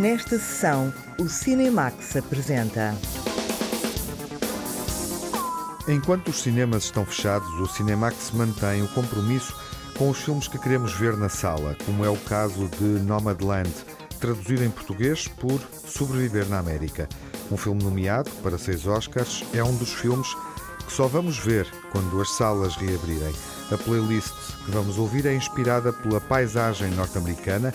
Nesta sessão, o Cinemax apresenta. Enquanto os cinemas estão fechados, o Cinemax mantém o compromisso com os filmes que queremos ver na sala, como é o caso de Nomadland, traduzido em português por Sobreviver na América. Um filme nomeado para seis Oscars, é um dos filmes que só vamos ver quando as salas reabrirem. A playlist que vamos ouvir é inspirada pela paisagem norte-americana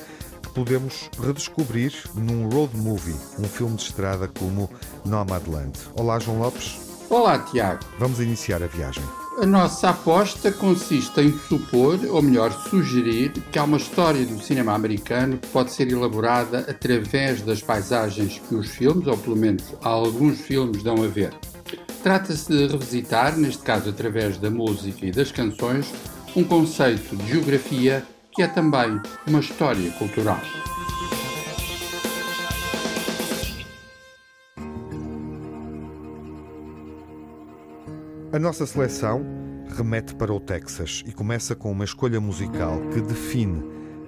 podemos redescobrir num road movie, um filme de estrada como Nomadland. Olá, João Lopes. Olá, Tiago. Vamos iniciar a viagem. A nossa aposta consiste em supor, ou melhor, sugerir, que há uma história do cinema americano que pode ser elaborada através das paisagens que os filmes, ou pelo menos alguns filmes, dão a ver. Trata-se de revisitar, neste caso através da música e das canções, um conceito de geografia que é também uma história cultural. A nossa seleção remete para o Texas e começa com uma escolha musical que define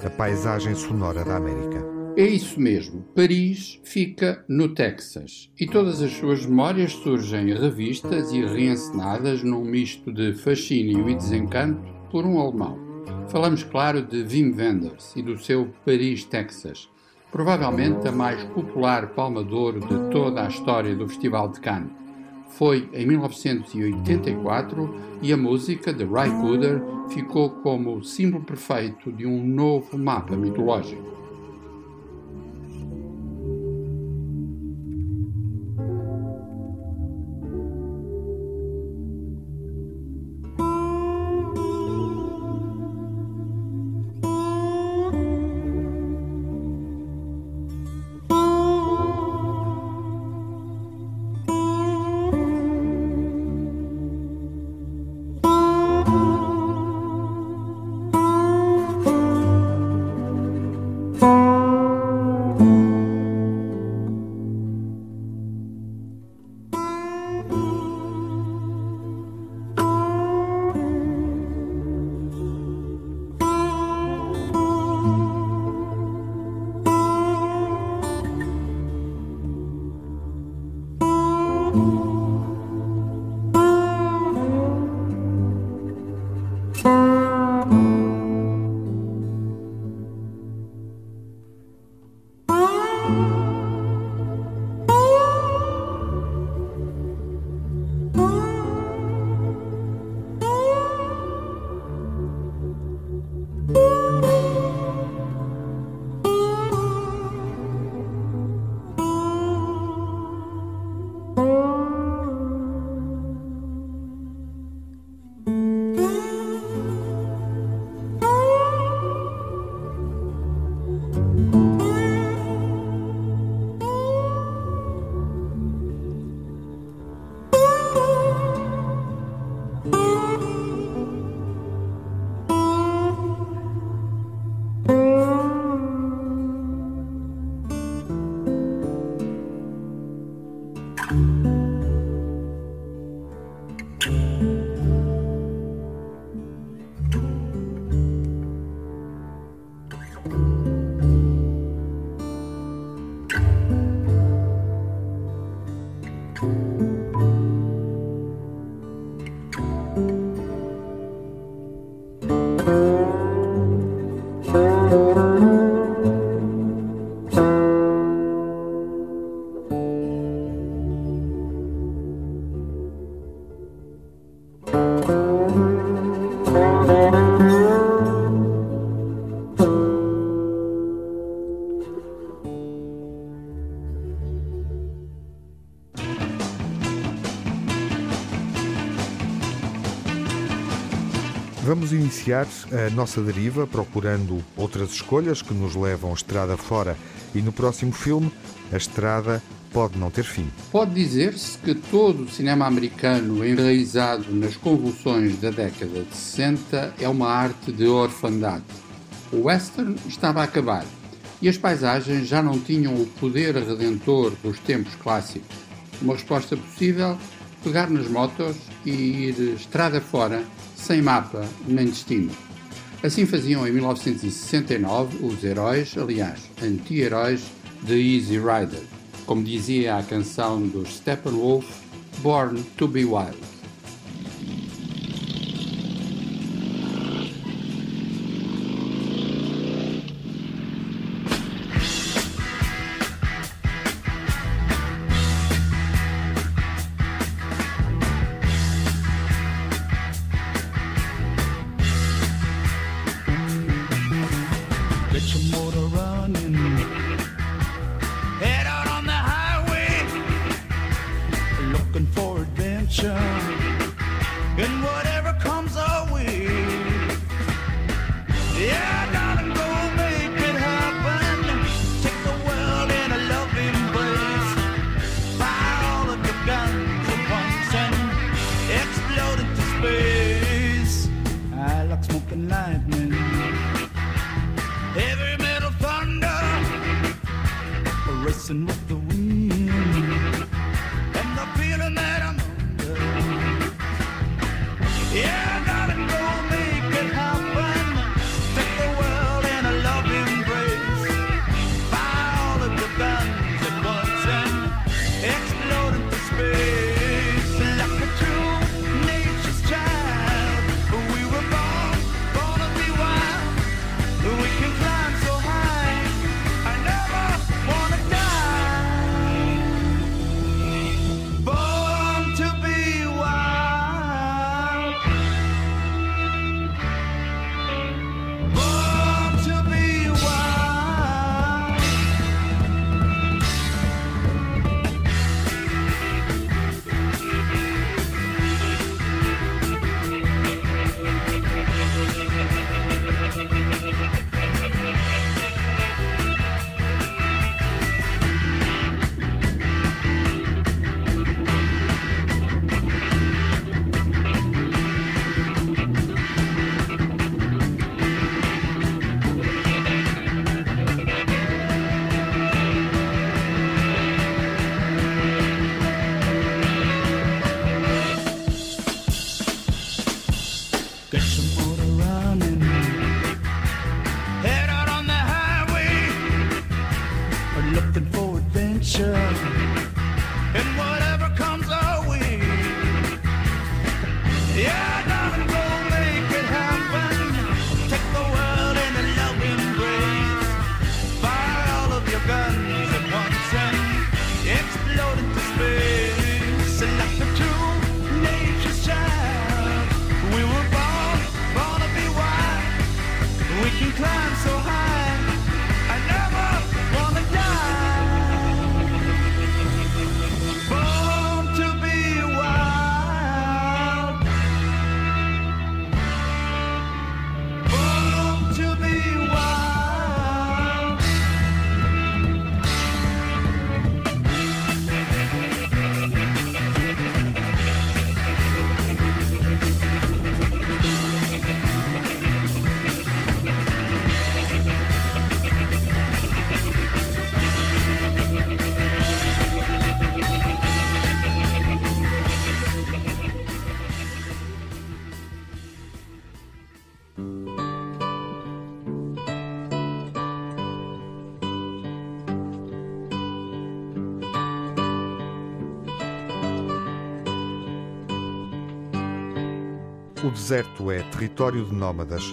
a paisagem sonora da América. É isso mesmo. Paris fica no Texas e todas as suas memórias surgem revistas e reencenadas num misto de fascínio e desencanto por um alemão. Falamos, claro, de Wim Wenders e do seu Paris, Texas, provavelmente a mais popular palma de ouro de toda a história do Festival de Cannes. Foi em 1984 e a música de Ray Cooder ficou como símbolo perfeito de um novo mapa mitológico. Vamos iniciar a nossa deriva procurando outras escolhas que nos levam estrada fora e no próximo filme a estrada pode não ter fim. Pode dizer-se que todo o cinema americano enraizado nas convulsões da década de 60 é uma arte de orfandade. O western estava a acabar e as paisagens já não tinham o poder redentor dos tempos clássicos. Uma resposta possível: pegar nas motos e ir estrada fora sem mapa nem destino. Assim faziam em 1969 os heróis, aliás, anti-heróis, The Easy Rider, como dizia a canção dos Steppenwolf, Born to be Wild. O deserto é território de nómadas.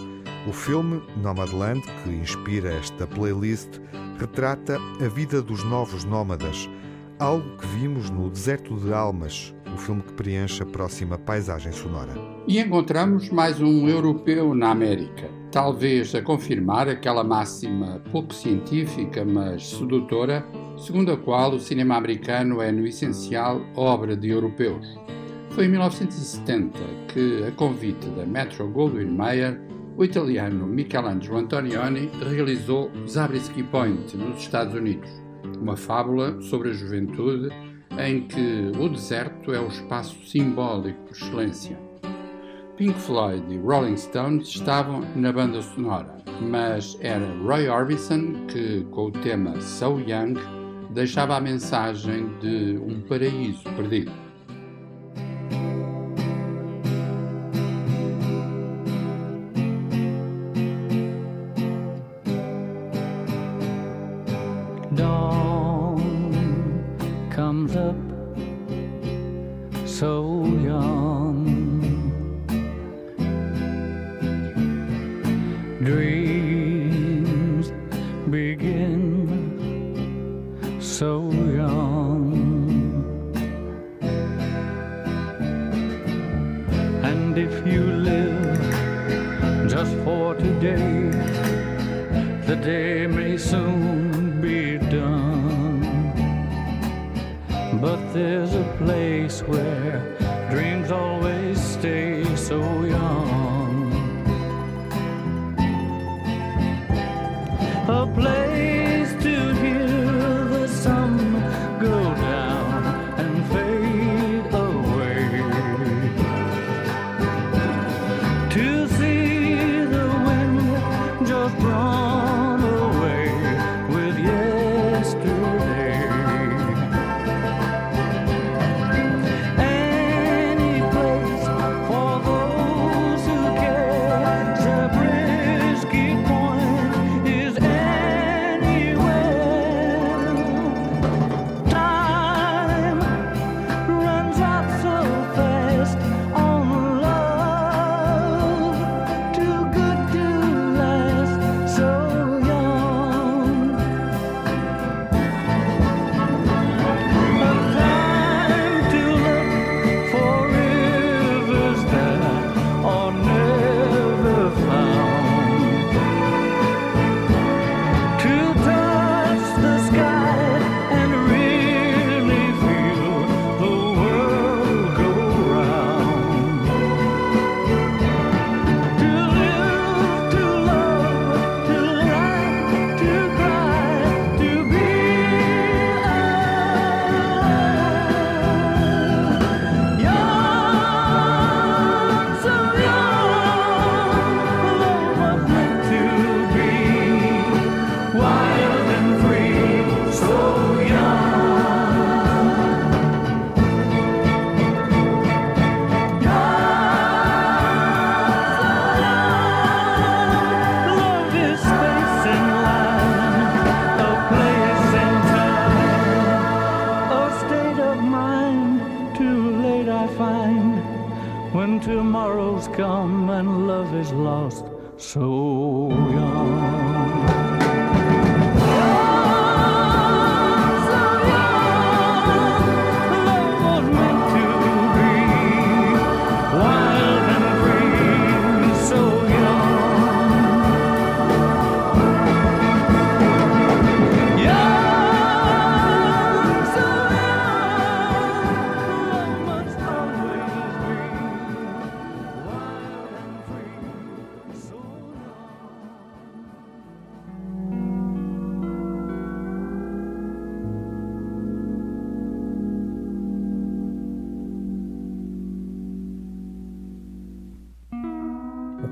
O filme Nomadland, que inspira esta playlist, retrata a vida dos novos nómadas, algo que vimos no Deserto de Almas, o filme que preenche a próxima paisagem sonora. E encontramos mais um europeu na América, talvez a confirmar aquela máxima pouco científica, mas sedutora, segundo a qual o cinema americano é, no essencial, obra de europeus. Foi em 1970 que, a convite da Metro Goldwyn Mayer, o italiano Michelangelo Antonioni realizou Zabriskie Point, nos Estados Unidos, uma fábula sobre a juventude em que o deserto é o espaço simbólico por excelência. Pink Floyd e Rolling Stones estavam na banda sonora, mas era Roy Orbison que, com o tema So Young, deixava a mensagem de um paraíso perdido.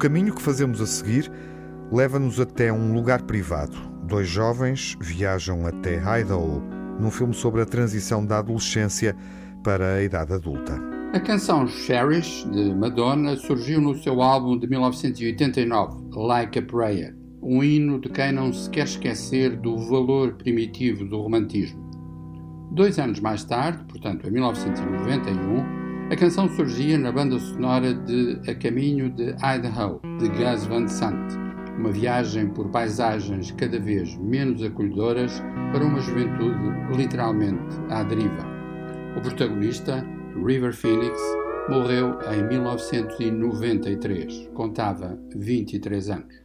caminho que fazemos a seguir leva-nos até um lugar privado. Dois jovens viajam até Idaho, num filme sobre a transição da adolescência para a idade adulta. A canção Cherish, de Madonna, surgiu no seu álbum de 1989, Like a Prayer, um hino de quem não se quer esquecer do valor primitivo do romantismo. Dois anos mais tarde, portanto em 1991, a canção surgia na banda sonora de A Caminho de Idaho, de Gus Van Sant, uma viagem por paisagens cada vez menos acolhedoras para uma juventude literalmente à deriva. O protagonista, River Phoenix, morreu em 1993, contava 23 anos.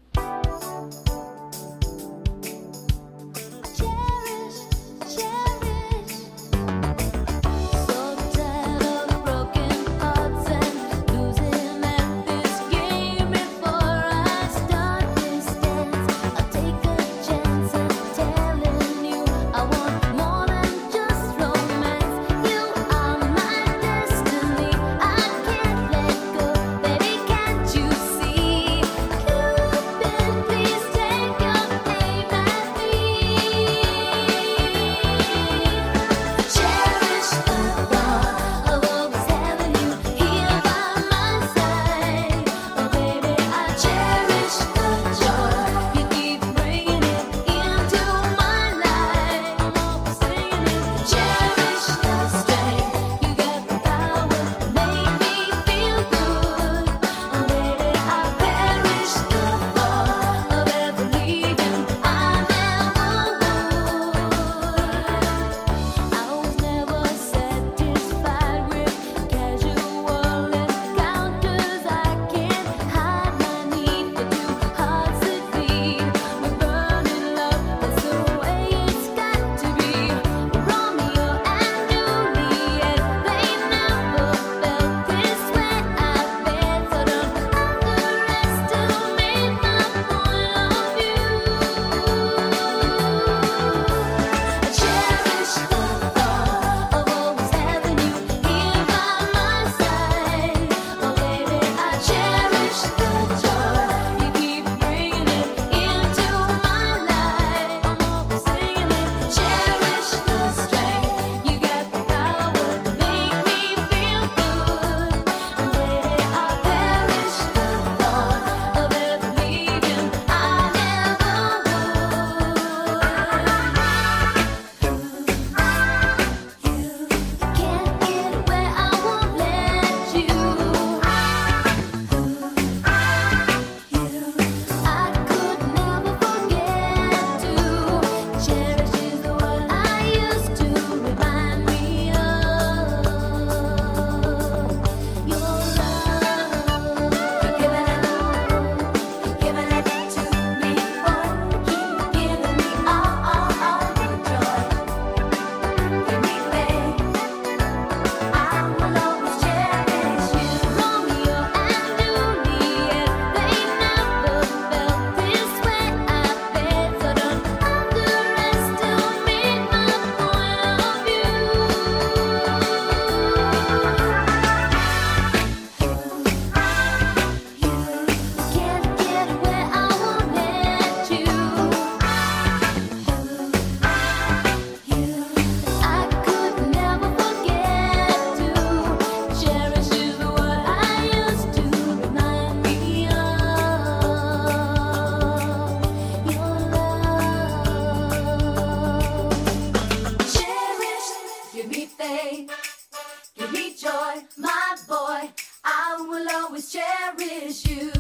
joy, my boy. I will always cherish you.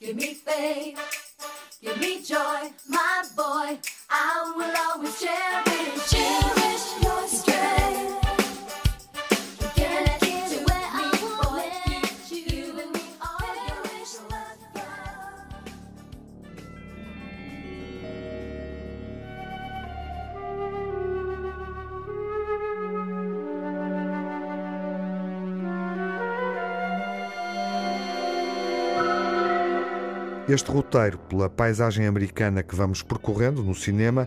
Give me faith, give me joy, my boy. I will always cherish you. Este roteiro pela paisagem americana que vamos percorrendo no cinema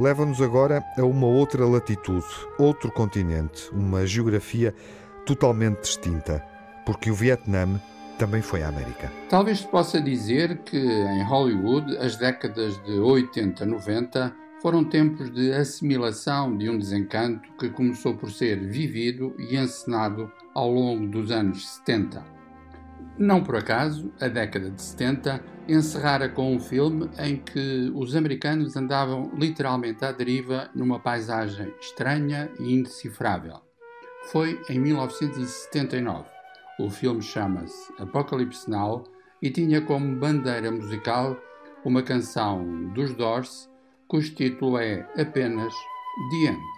leva-nos agora a uma outra latitude, outro continente, uma geografia totalmente distinta, porque o Vietnã também foi a América. Talvez se possa dizer que em Hollywood as décadas de 80, 90 foram tempos de assimilação de um desencanto que começou por ser vivido e encenado ao longo dos anos 70. Não por acaso, a década de 70 encerrara com um filme em que os americanos andavam literalmente à deriva numa paisagem estranha e indecifrável. Foi em 1979. O filme chama-se Apocalypse Now e tinha como bandeira musical uma canção dos Doors cujo título é apenas The End.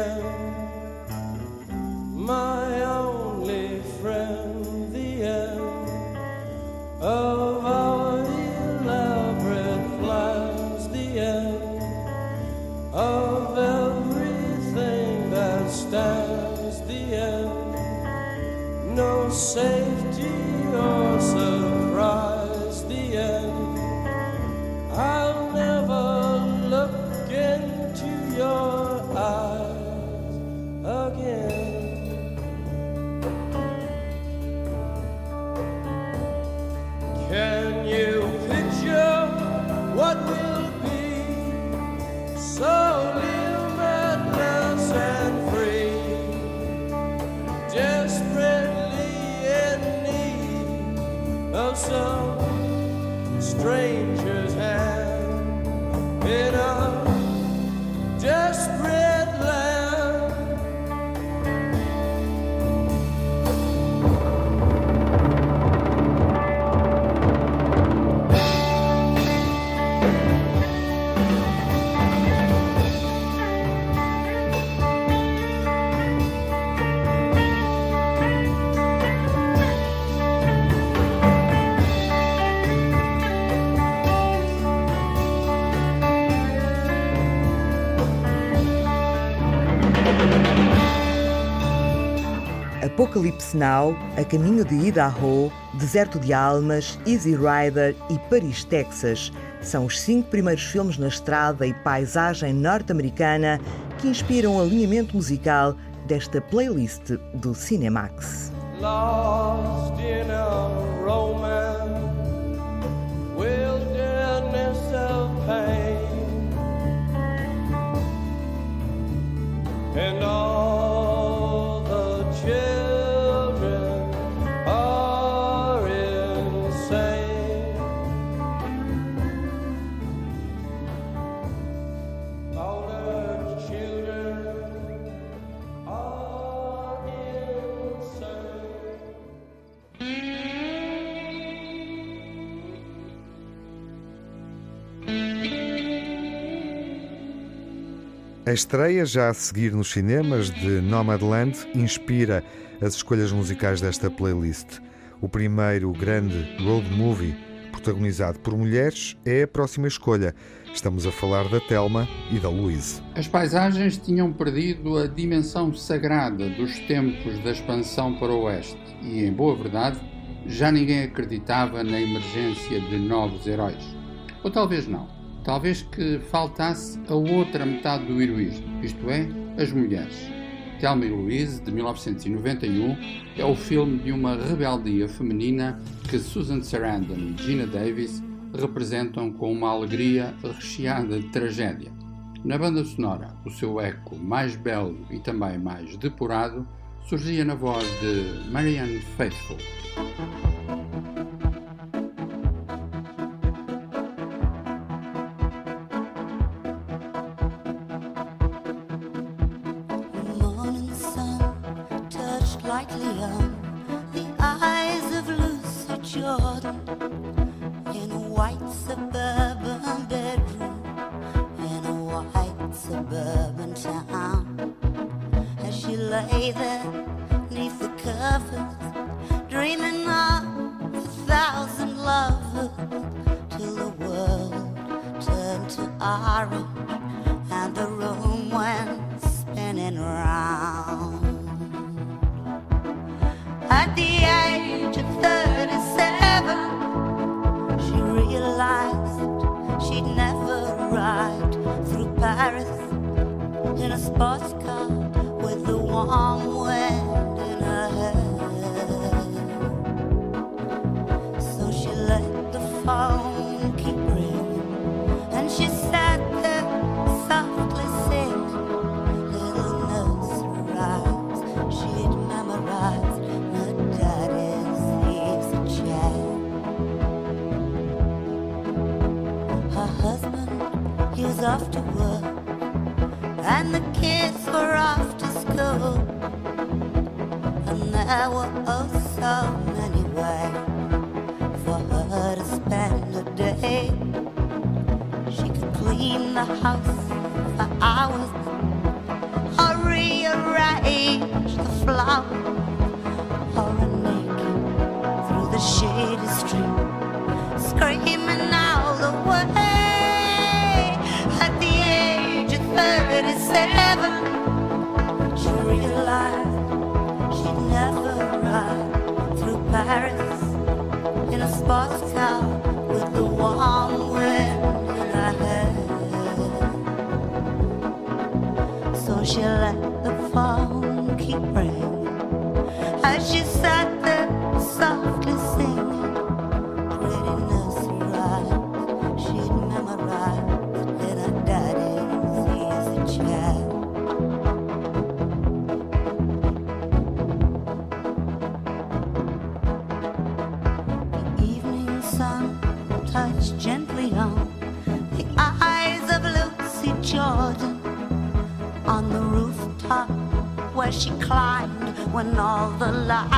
Apocalipse Now, A Caminho de Idaho, Deserto de Almas, Easy Rider e Paris, Texas são os cinco primeiros filmes na estrada e paisagem norte-americana que inspiram o alinhamento musical desta playlist do Cinemax. lost in a wilderness of pain, and all A estreia, já a seguir nos cinemas, de Nomadland, inspira as escolhas musicais desta playlist. O primeiro grande road movie protagonizado por mulheres, é a próxima escolha. Estamos a falar da Telma e da Louise. As paisagens tinham perdido a dimensão sagrada dos tempos da expansão para o oeste e, em boa verdade, já ninguém acreditava na emergência de novos heróis. Ou talvez não. Talvez que faltasse a outra metade do heroísmo, isto é, as mulheres. Thelma e Louise, de 1991, é o filme de uma rebeldia feminina que Susan Sarandon e Gina Davis representam com uma alegria recheada de tragédia. Na banda sonora, o seu eco mais belo e também mais depurado surgia na voz de Marianne Faithfull. Touched lightly on the eyes of Lucy Jordan in a white suburban bedroom in a white suburban town. As she lay there rearrange the flowers or run naked through the shady street screaming all the way. At the age of 37, she realized she'd never ride through Paris in a sports car all the laughter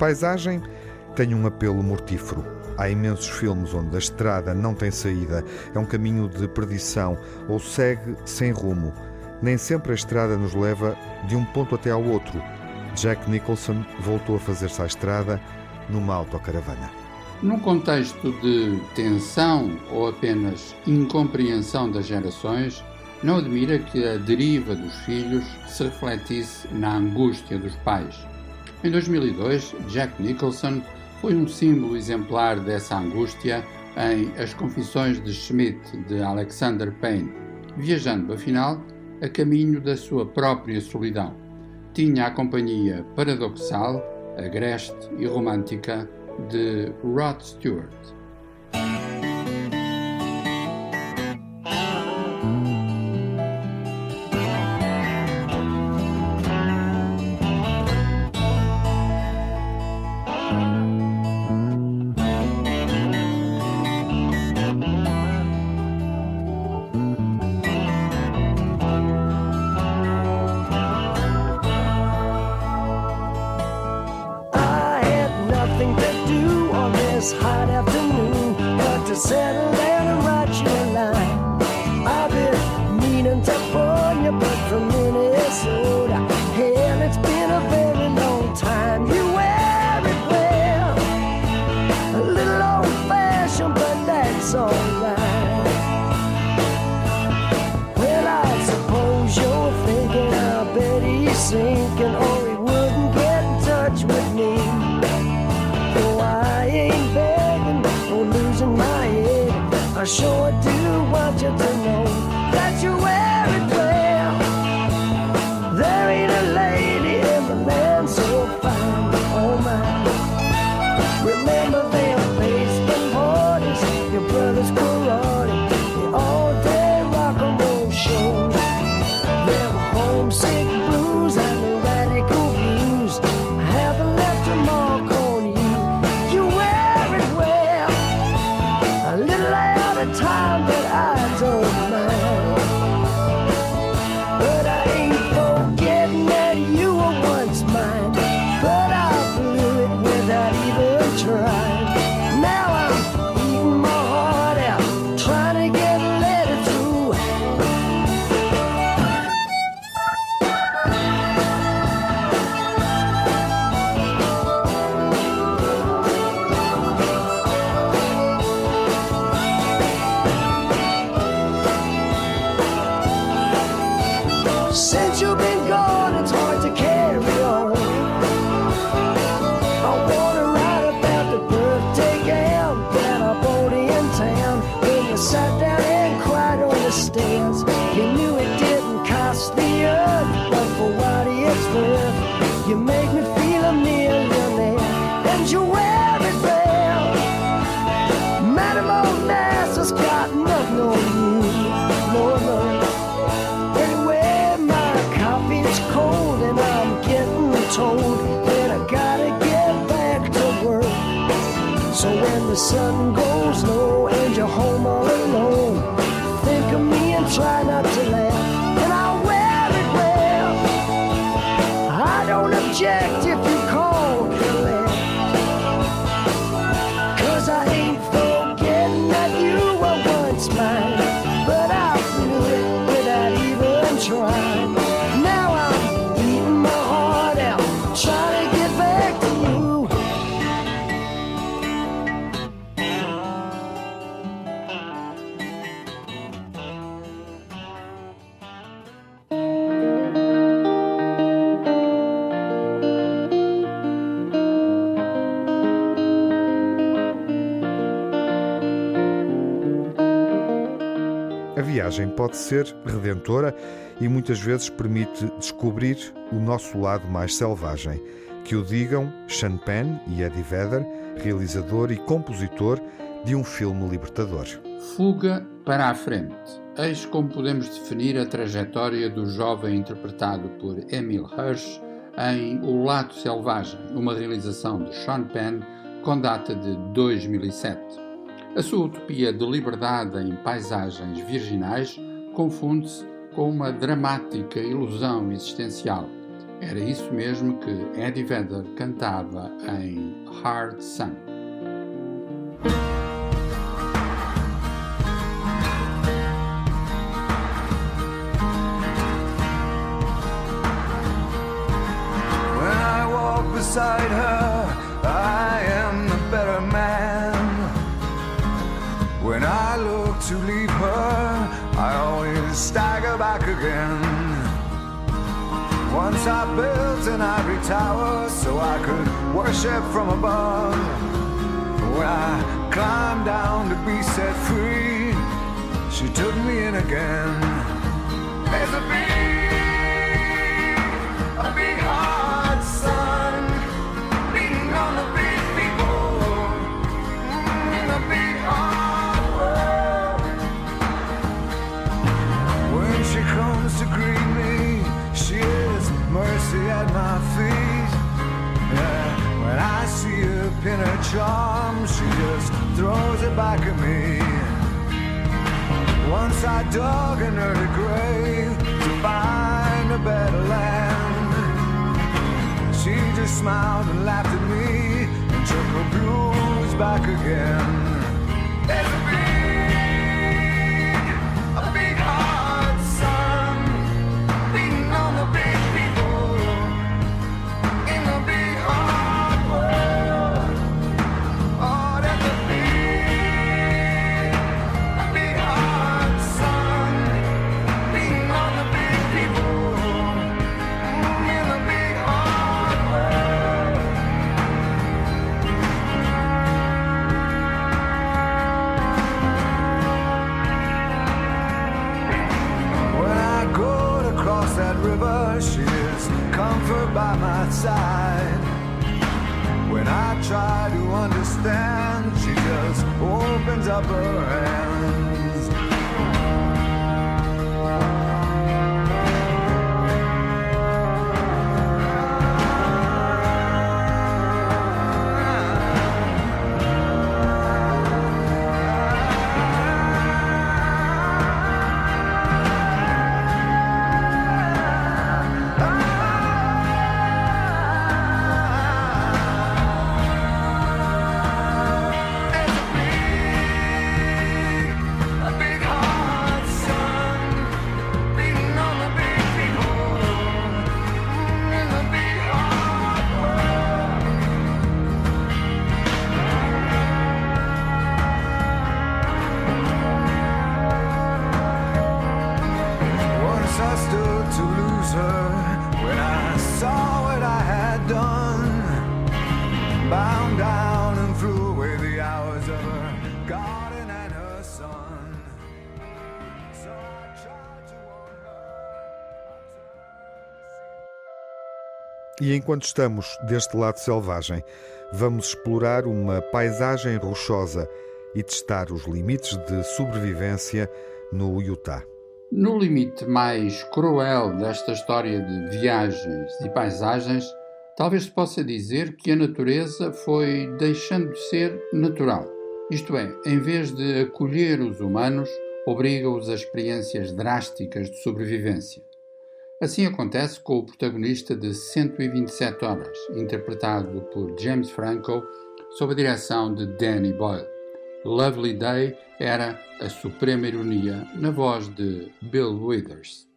paisagem tem um apelo mortífero. Há imensos filmes onde a estrada não tem saída, é um caminho de perdição ou segue sem rumo. Nem sempre a estrada nos leva de um ponto até ao outro. Jack Nicholson voltou a fazer-se à estrada numa autocaravana. Num contexto de tensão ou apenas incompreensão das gerações, não admira que a deriva dos filhos se refletisse na angústia dos pais. Em 2002, Jack Nicholson foi um símbolo exemplar dessa angústia em As Confissões de Schmidt, de Alexander Payne, viajando, afinal, a caminho da sua própria solidão. Tinha a companhia paradoxal, agreste e romântica de Rod Stewart. The sun goes low and you're home pode ser redentora e muitas vezes permite descobrir o nosso lado mais selvagem. Que o digam Sean Penn e Eddie Vedder, realizador e compositor de um filme libertador. Fuga para a frente. Eis como podemos definir a trajetória do jovem interpretado por Emil Hirsch em O Lado Selvagem, uma realização de Sean Penn com data de 2007. A sua utopia de liberdade em paisagens virginais confunde-se com uma dramática ilusão existencial. Era isso mesmo que Eddie Vedder cantava em Hard Sun. Once I built an ivory tower so I could worship from above. When I climbed down to be set free, she took me in again. There's a charm, she just throws it back at me. Once I dug an early grave to find a better land. She just smiled and laughed at me and took her blues back again. E enquanto estamos deste lado selvagem, vamos explorar uma paisagem rochosa e testar os limites de sobrevivência no Utah. No limite mais cruel desta história de viagens e paisagens, talvez se possa dizer que a natureza foi deixando de ser natural. Isto é, em vez de acolher os humanos, obriga-os a experiências drásticas de sobrevivência. Assim acontece com o protagonista de 127 Horas, interpretado por James Franco, sob a direção de Danny Boyle. Lovely Day era a suprema ironia na voz de Bill Withers.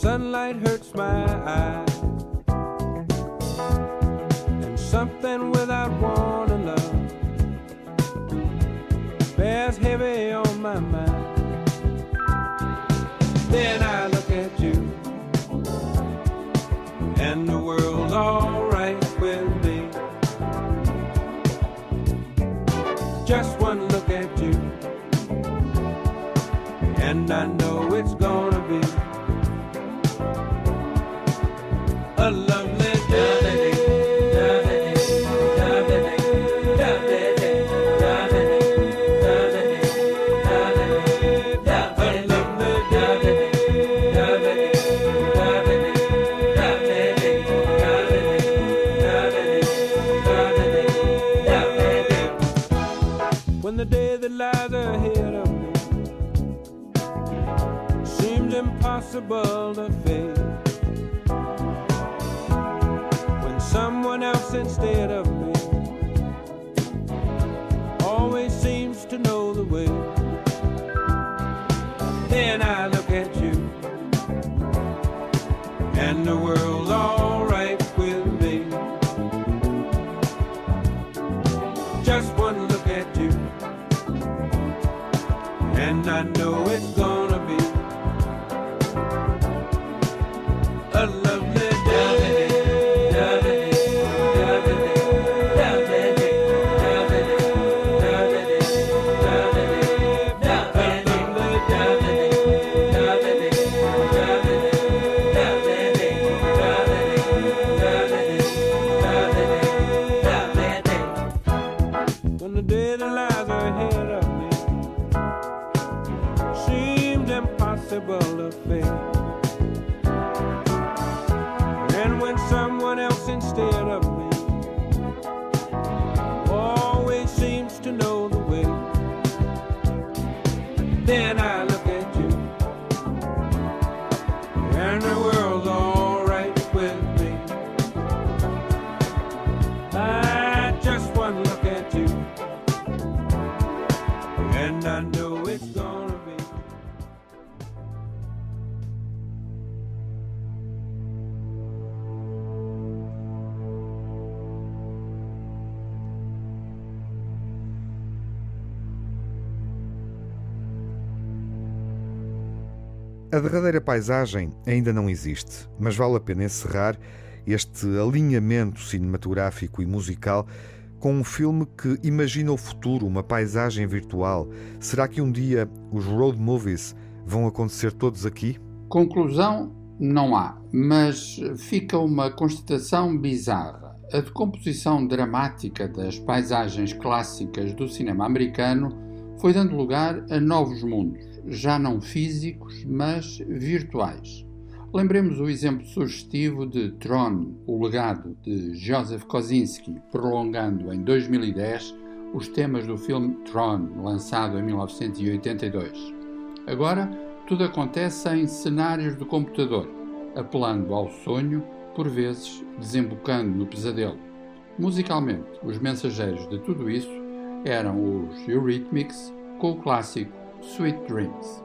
Sunlight hurts my eyes, and something without warning, love, bears heavy on my mind. Then I look at you, and the world's alright with me. Just one look at you, and I know and I know it's gonna A derradeira paisagem ainda não existe, mas vale a pena encerrar este alinhamento cinematográfico e musical com um filme que imagina o futuro, uma paisagem virtual. Será que um dia os road movies vão acontecer todos aqui? Conclusão não há, mas fica uma constatação bizarra. A decomposição dramática das paisagens clássicas do cinema americano foi dando lugar a novos mundos, já não físicos, mas virtuais. Lembremos o exemplo sugestivo de Tron, o legado de Joseph Kosinski, prolongando em 2010 os temas do filme Tron, lançado em 1982. Agora, tudo acontece em cenários de computador, apelando ao sonho, por vezes desembocando no pesadelo. Musicalmente, os mensageiros de tudo isso eram os Eurythmics com o clássico Sweet Dreams.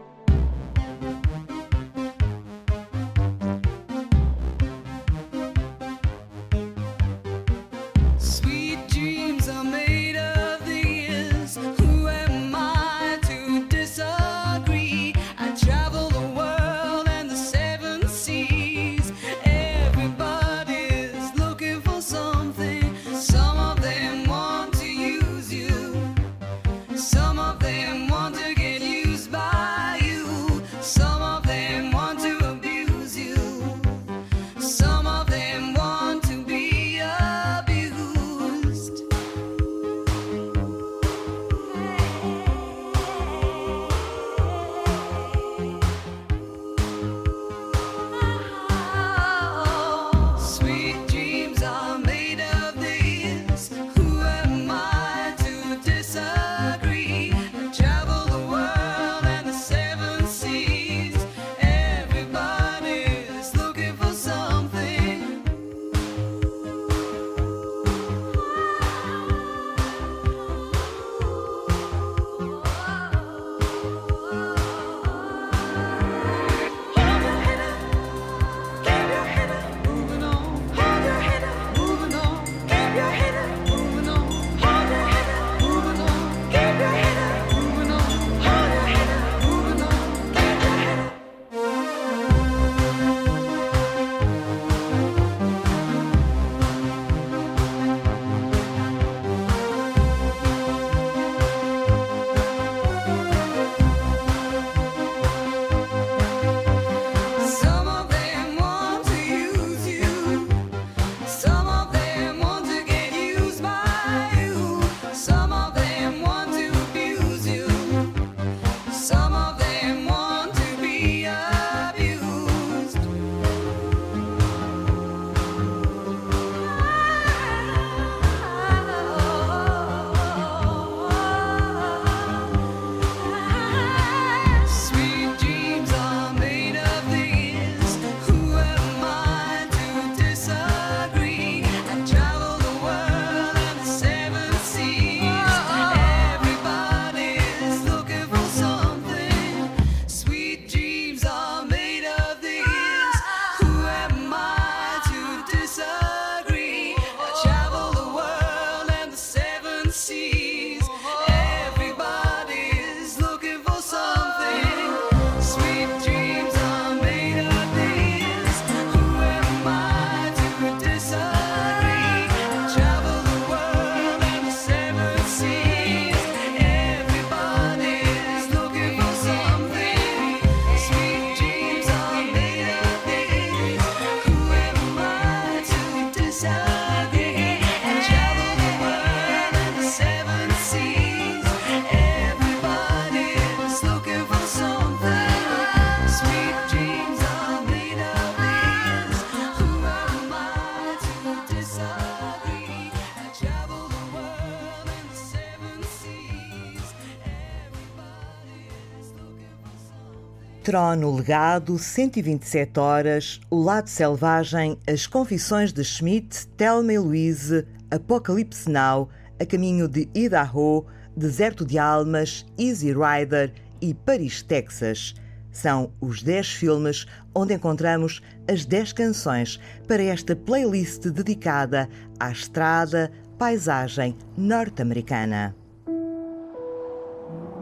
Trono Legado, 127 Horas, O Lado Selvagem, As Confissões de Schmidt, Thelma e Louise, Apocalipse Now, A Caminho de Idaho, Deserto de Almas, Easy Rider e Paris, Texas. São os 10 filmes onde encontramos as 10 canções para esta playlist dedicada à estrada, paisagem norte-americana.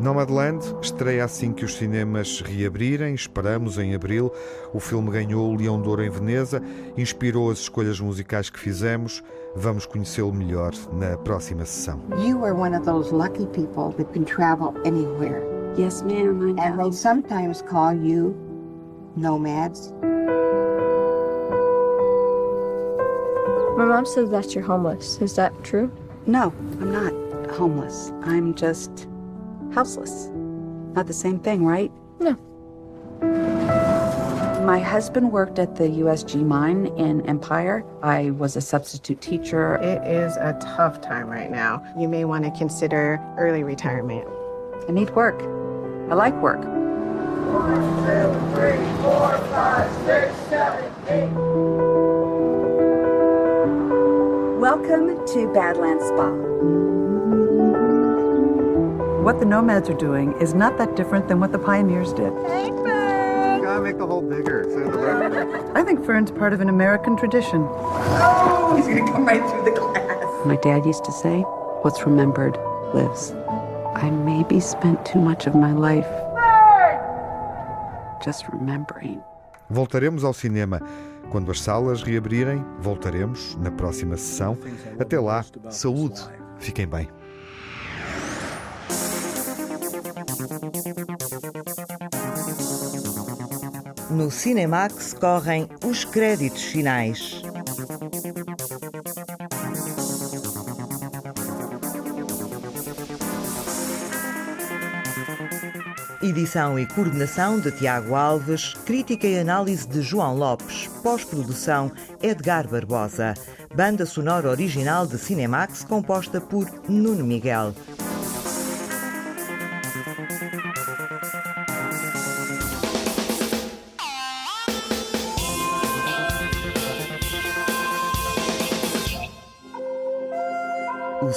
Nomadland estreia assim que os cinemas reabrirem, esperamos em abril. O filme ganhou o Leão de Ouro em Veneza, inspirou as escolhas musicais que fizemos. Vamos conhecê-lo melhor na próxima sessão. You are one of those lucky people that can travel anywhere. Yes, ma'am, I And they sometimes call you nomads. My mom says that you're homeless. Is that true? No, I'm not homeless. I'm just houseless. Not the same thing, right? No. My husband worked at the USG mine in Empire. I was a substitute teacher. It is a tough time right now. You may want to consider early retirement. I need work. I like work. One, two, three, four, five, six, seven, eight. Welcome to Badlands Spa. What the nomads are doing is not that different than what the pioneers did. Gotta make the hole bigger. I think Fern's part of an American tradition. Oh, He's gonna come right through the glass. My dad used to say, What's remembered lives. I maybe spent too much of my life just remembering. Voltaremos ao cinema. Quando as salas reabrirem, voltaremos na próxima sessão. Até lá, saúde. Fiquem bem. No Cinemax correm os créditos finais. Edição e coordenação de Tiago Alves, crítica e análise de João Lopes, pós-produção Edgar Barbosa, banda sonora original de Cinemax composta por Nuno Miguel.